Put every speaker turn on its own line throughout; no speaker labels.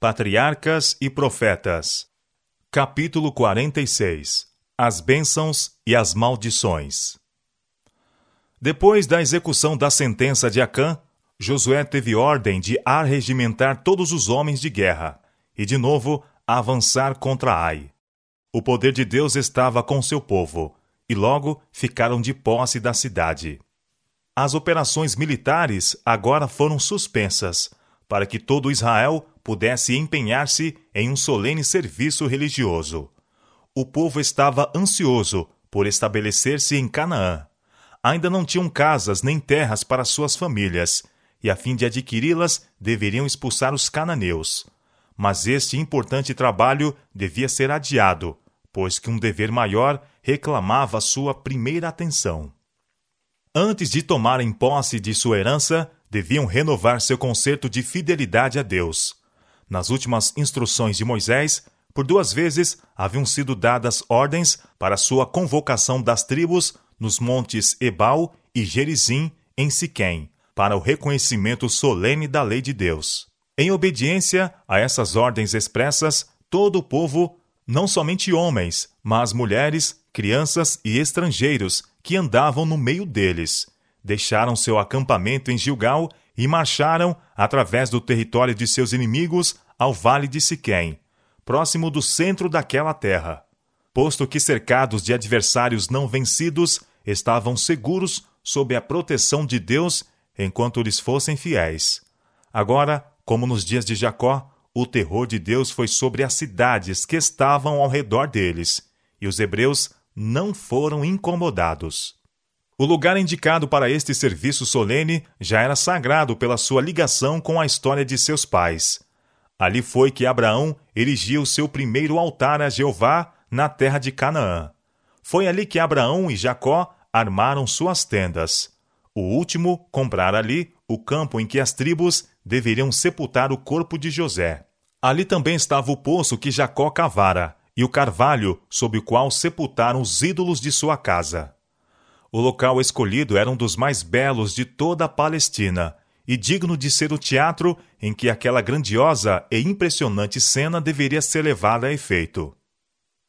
Patriarcas e Profetas. Capítulo 46 As bênçãos e as maldições. Depois da execução da sentença de Acã, Josué teve ordem de arregimentar todos os homens de guerra e, de novo, avançar contra Ai. O poder de Deus estava com seu povo, e logo ficaram de posse da cidade. As operações militares agora foram suspensas, para que todo Israel pudesse empenhar-se em um solene serviço religioso. O povo estava ansioso por estabelecer-se em Canaã. Ainda não tinham casas nem terras para suas famílias, e a fim de adquiri-las deveriam expulsar os cananeus. Mas este importante trabalho devia ser adiado, pois que um dever maior reclamava sua primeira atenção. Antes de tomarem posse de sua herança, deviam renovar seu concerto de fidelidade a Deus. Nas últimas instruções de Moisés, por duas vezes haviam sido dadas ordens para sua convocação das tribos nos montes Ebal e Gerizim, em Siquém, para o reconhecimento solene da lei de Deus. Em obediência a essas ordens expressas, todo o povo, não somente homens, mas mulheres, crianças e estrangeiros que andavam no meio deles, deixaram seu acampamento em Gilgal e marcharam através do território de seus inimigos ao vale de Siquém, próximo do centro daquela terra. Posto que cercados de adversários não vencidos, estavam seguros sob a proteção de Deus enquanto lhes fossem fiéis. Agora, como nos dias de Jacó, o terror de Deus foi sobre as cidades que estavam ao redor deles, e os hebreus não foram incomodados. O lugar indicado para este serviço solene já era sagrado pela sua ligação com a história de seus pais. Ali foi que Abraão erigiu seu primeiro altar a Jeová na terra de Canaã. Foi ali que Abraão e Jacó armaram suas tendas. O último comprara ali o campo em que as tribos deveriam sepultar o corpo de José. Ali também estava o poço que Jacó cavara, e o carvalho sob o qual sepultaram os ídolos de sua casa. O local escolhido era um dos mais belos de toda a Palestina e digno de ser o teatro em que aquela grandiosa e impressionante cena deveria ser levada a efeito.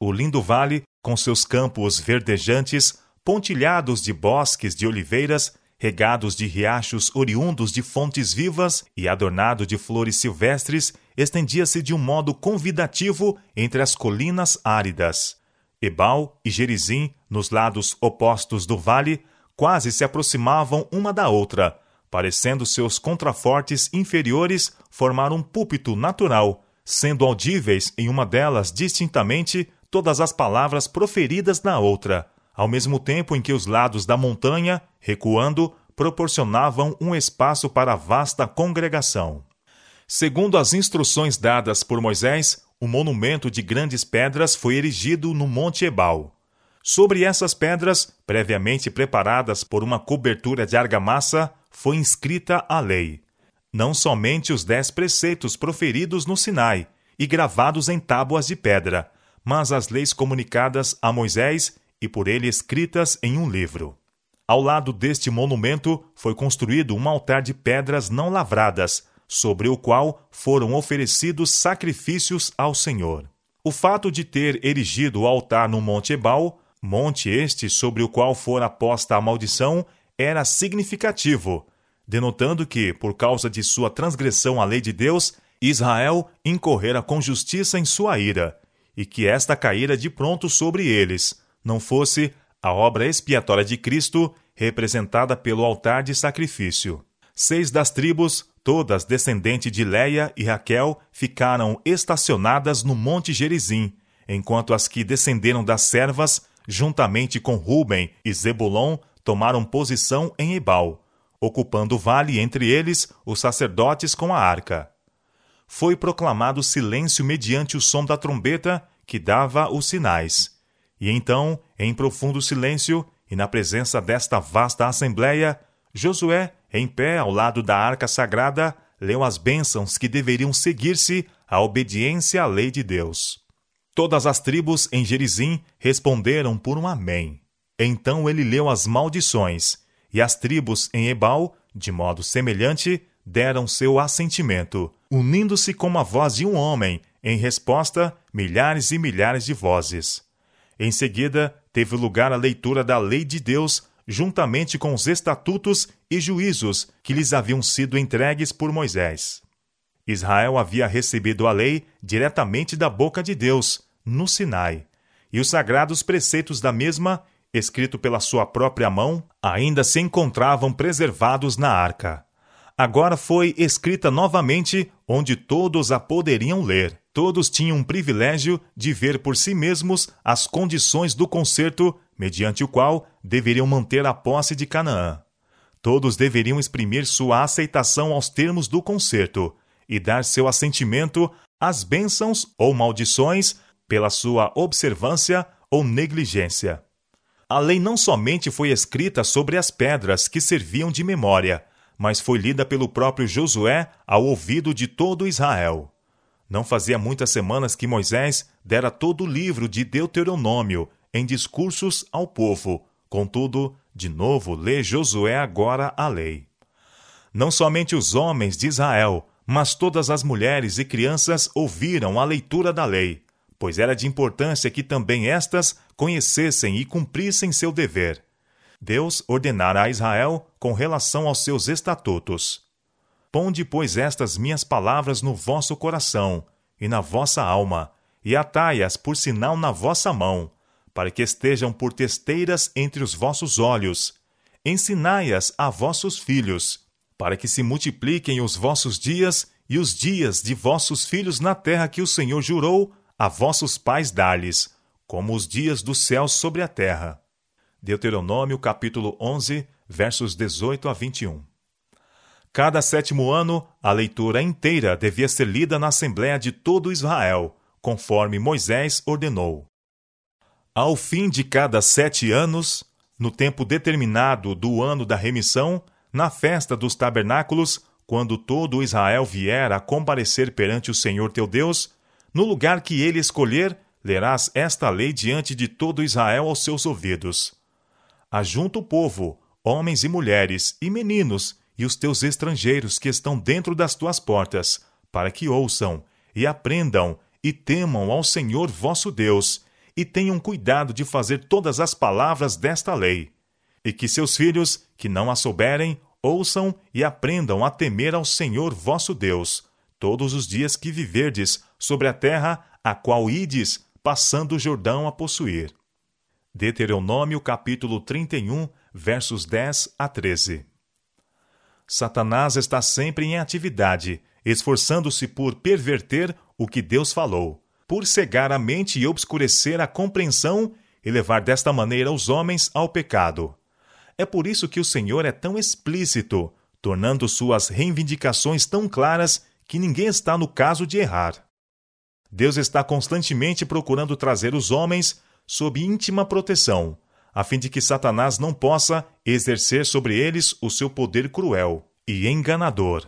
O lindo vale, com seus campos verdejantes, pontilhados de bosques de oliveiras, regados de riachos oriundos de fontes vivas e adornado de flores silvestres, estendia-se de um modo convidativo entre as colinas áridas. Ebal e Gerizim, nos lados opostos do vale, quase se aproximavam uma da outra, parecendo seus contrafortes inferiores formar um púlpito natural, sendo audíveis em uma delas distintamente todas as palavras proferidas na outra, ao mesmo tempo em que os lados da montanha, recuando, proporcionavam um espaço para a vasta congregação. Segundo as instruções dadas por Moisés, um monumento de grandes pedras foi erigido no Monte Ebal. Sobre essas pedras, previamente preparadas por uma cobertura de argamassa, foi inscrita a lei. Não somente os dez preceitos proferidos no Sinai e gravados em tábuas de pedra, mas as leis comunicadas a Moisés e por ele escritas em um livro. Ao lado deste monumento foi construído um altar de pedras não lavradas, sobre o qual foram oferecidos sacrifícios ao Senhor. O fato de ter erigido o altar no Monte Ebal, monte este sobre o qual fora posta a maldição, era significativo, denotando que, por causa de sua transgressão à lei de Deus, Israel incorrera com justiça em sua ira, e que esta caíra de pronto sobre eles, não fosse a obra expiatória de Cristo representada pelo altar de sacrifício. Seis das tribos, todas descendentes de Leia e Raquel, ficaram estacionadas no Monte Gerizim, enquanto as que descenderam das servas, juntamente com Ruben e Zebulon, tomaram posição em Ebal, ocupando o vale entre eles os sacerdotes com a arca. Foi proclamado silêncio mediante o som da trombeta que dava os sinais. E então, em profundo silêncio, e na presença desta vasta assembleia, Josué, em pé ao lado da arca sagrada, leu as bênçãos que deveriam seguir-se à obediência à lei de Deus. Todas as tribos em Gerizim responderam por um Amém. Então ele leu as maldições, e as tribos em Ebal, de modo semelhante, deram seu assentimento, unindo-se com a voz de um homem, em resposta, milhares e milhares de vozes. Em seguida, teve lugar a leitura da lei de Deus, juntamente com os estatutos e juízos que lhes haviam sido entregues por Moisés. Israel havia recebido a lei diretamente da boca de Deus, no Sinai, e os sagrados preceitos da mesma, escrito pela sua própria mão, ainda se encontravam preservados na arca. Agora foi escrita novamente, onde todos a poderiam ler. Todos tinham o privilégio de ver por si mesmos as condições do concerto, mediante o qual deveriam manter a posse de Canaã. Todos deveriam exprimir sua aceitação aos termos do concerto e dar seu assentimento às bênçãos ou maldições pela sua observância ou negligência. A lei não somente foi escrita sobre as pedras que serviam de memória, mas foi lida pelo próprio Josué ao ouvido de todo Israel. Não fazia muitas semanas que Moisés dera todo o livro de Deuteronômio em discursos ao povo. Contudo, de novo lê Josué agora a lei. Não somente os homens de Israel, mas todas as mulheres e crianças ouviram a leitura da lei, pois era de importância que também estas conhecessem e cumprissem seu dever. Deus ordenara a Israel com relação aos seus estatutos. Ponde, pois, estas minhas palavras no vosso coração e na vossa alma, e atai-as por sinal na vossa mão, para que estejam por testeiras entre os vossos olhos. Ensinai-as a vossos filhos, para que se multipliquem os vossos dias e os dias de vossos filhos na terra que o Senhor jurou a vossos pais dar-lhes, como os dias dos céus sobre a terra. Deuteronômio capítulo 11, versos 18 a 21. Cada sétimo ano, a leitura inteira devia ser lida na Assembleia de todo Israel, conforme Moisés ordenou. Ao fim de cada sete anos, no tempo determinado do ano da remissão, na festa dos tabernáculos, quando todo Israel vier a comparecer perante o Senhor teu Deus, no lugar que ele escolher, lerás esta lei diante de todo Israel aos seus ouvidos. Ajunta o povo, homens e mulheres, e meninos, e os teus estrangeiros que estão dentro das tuas portas, para que ouçam, e aprendam, e temam ao Senhor vosso Deus, e tenham cuidado de fazer todas as palavras desta lei. E que seus filhos, que não a souberem, ouçam e aprendam a temer ao Senhor vosso Deus, todos os dias que viverdes sobre a terra a qual ides, passando o Jordão a possuir. Deuteronômio capítulo 31, versos 10 a 13. Satanás está sempre em atividade, esforçando-se por perverter o que Deus falou, por cegar a mente e obscurecer a compreensão e levar desta maneira os homens ao pecado. É por isso que o Senhor é tão explícito, tornando suas reivindicações tão claras que ninguém está no caso de errar. Deus está constantemente procurando trazer os homens sob íntima proteção, a fim de que Satanás não possa exercer sobre eles o seu poder cruel e enganador.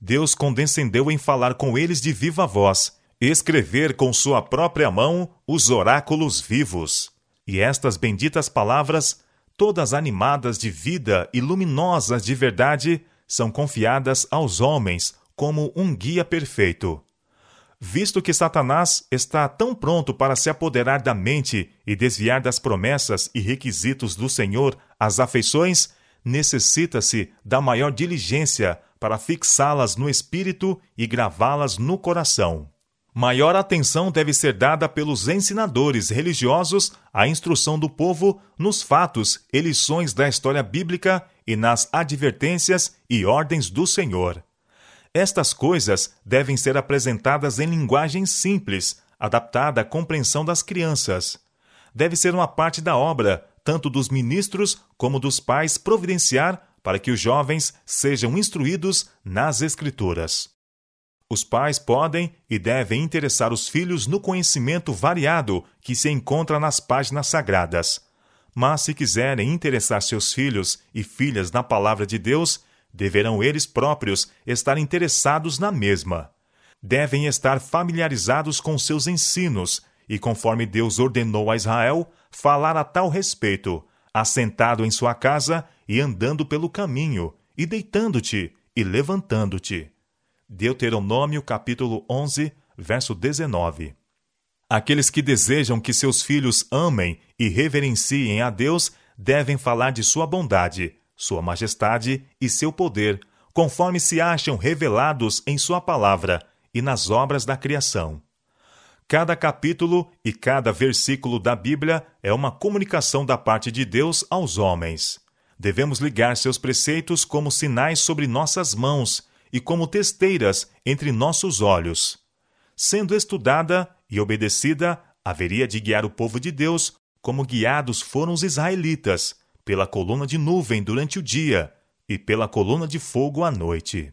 Deus condescendeu em falar com eles de viva voz, escrever com sua própria mão os oráculos vivos. E estas benditas palavras, todas animadas de vida e luminosas de verdade, são confiadas aos homens como um guia perfeito. Visto que Satanás está tão pronto para se apoderar da mente e desviar das promessas e requisitos do Senhor as afeições, necessita-se da maior diligência para fixá-las no espírito e gravá-las no coração. Maior atenção deve ser dada pelos ensinadores religiosos à instrução do povo nos fatos e lições da história bíblica e nas advertências e ordens do Senhor. Estas coisas devem ser apresentadas em linguagem simples, adaptada à compreensão das crianças. Deve ser uma parte da obra, tanto dos ministros como dos pais, providenciar para que os jovens sejam instruídos nas Escrituras. Os pais podem e devem interessar os filhos no conhecimento variado que se encontra nas páginas sagradas. Mas se quiserem interessar seus filhos e filhas na palavra de Deus, deverão eles próprios estar interessados na mesma. Devem estar familiarizados com seus ensinos e, conforme Deus ordenou a Israel, falar a tal respeito, assentado em sua casa e andando pelo caminho, e deitando-te e levantando-te. Deuteronômio capítulo 11, verso 19. Aqueles que desejam que seus filhos amem e reverenciem a Deus devem falar de sua bondade, sua majestade e seu poder, conforme se acham revelados em sua palavra e nas obras da criação. Cada capítulo e cada versículo da Bíblia é uma comunicação da parte de Deus aos homens. Devemos ligar seus preceitos como sinais sobre nossas mãos e como testeiras entre nossos olhos. Sendo estudada e obedecida, haveria de guiar o povo de Deus como guiados foram os israelitas, pela coluna de nuvem durante o dia e pela coluna de fogo à noite.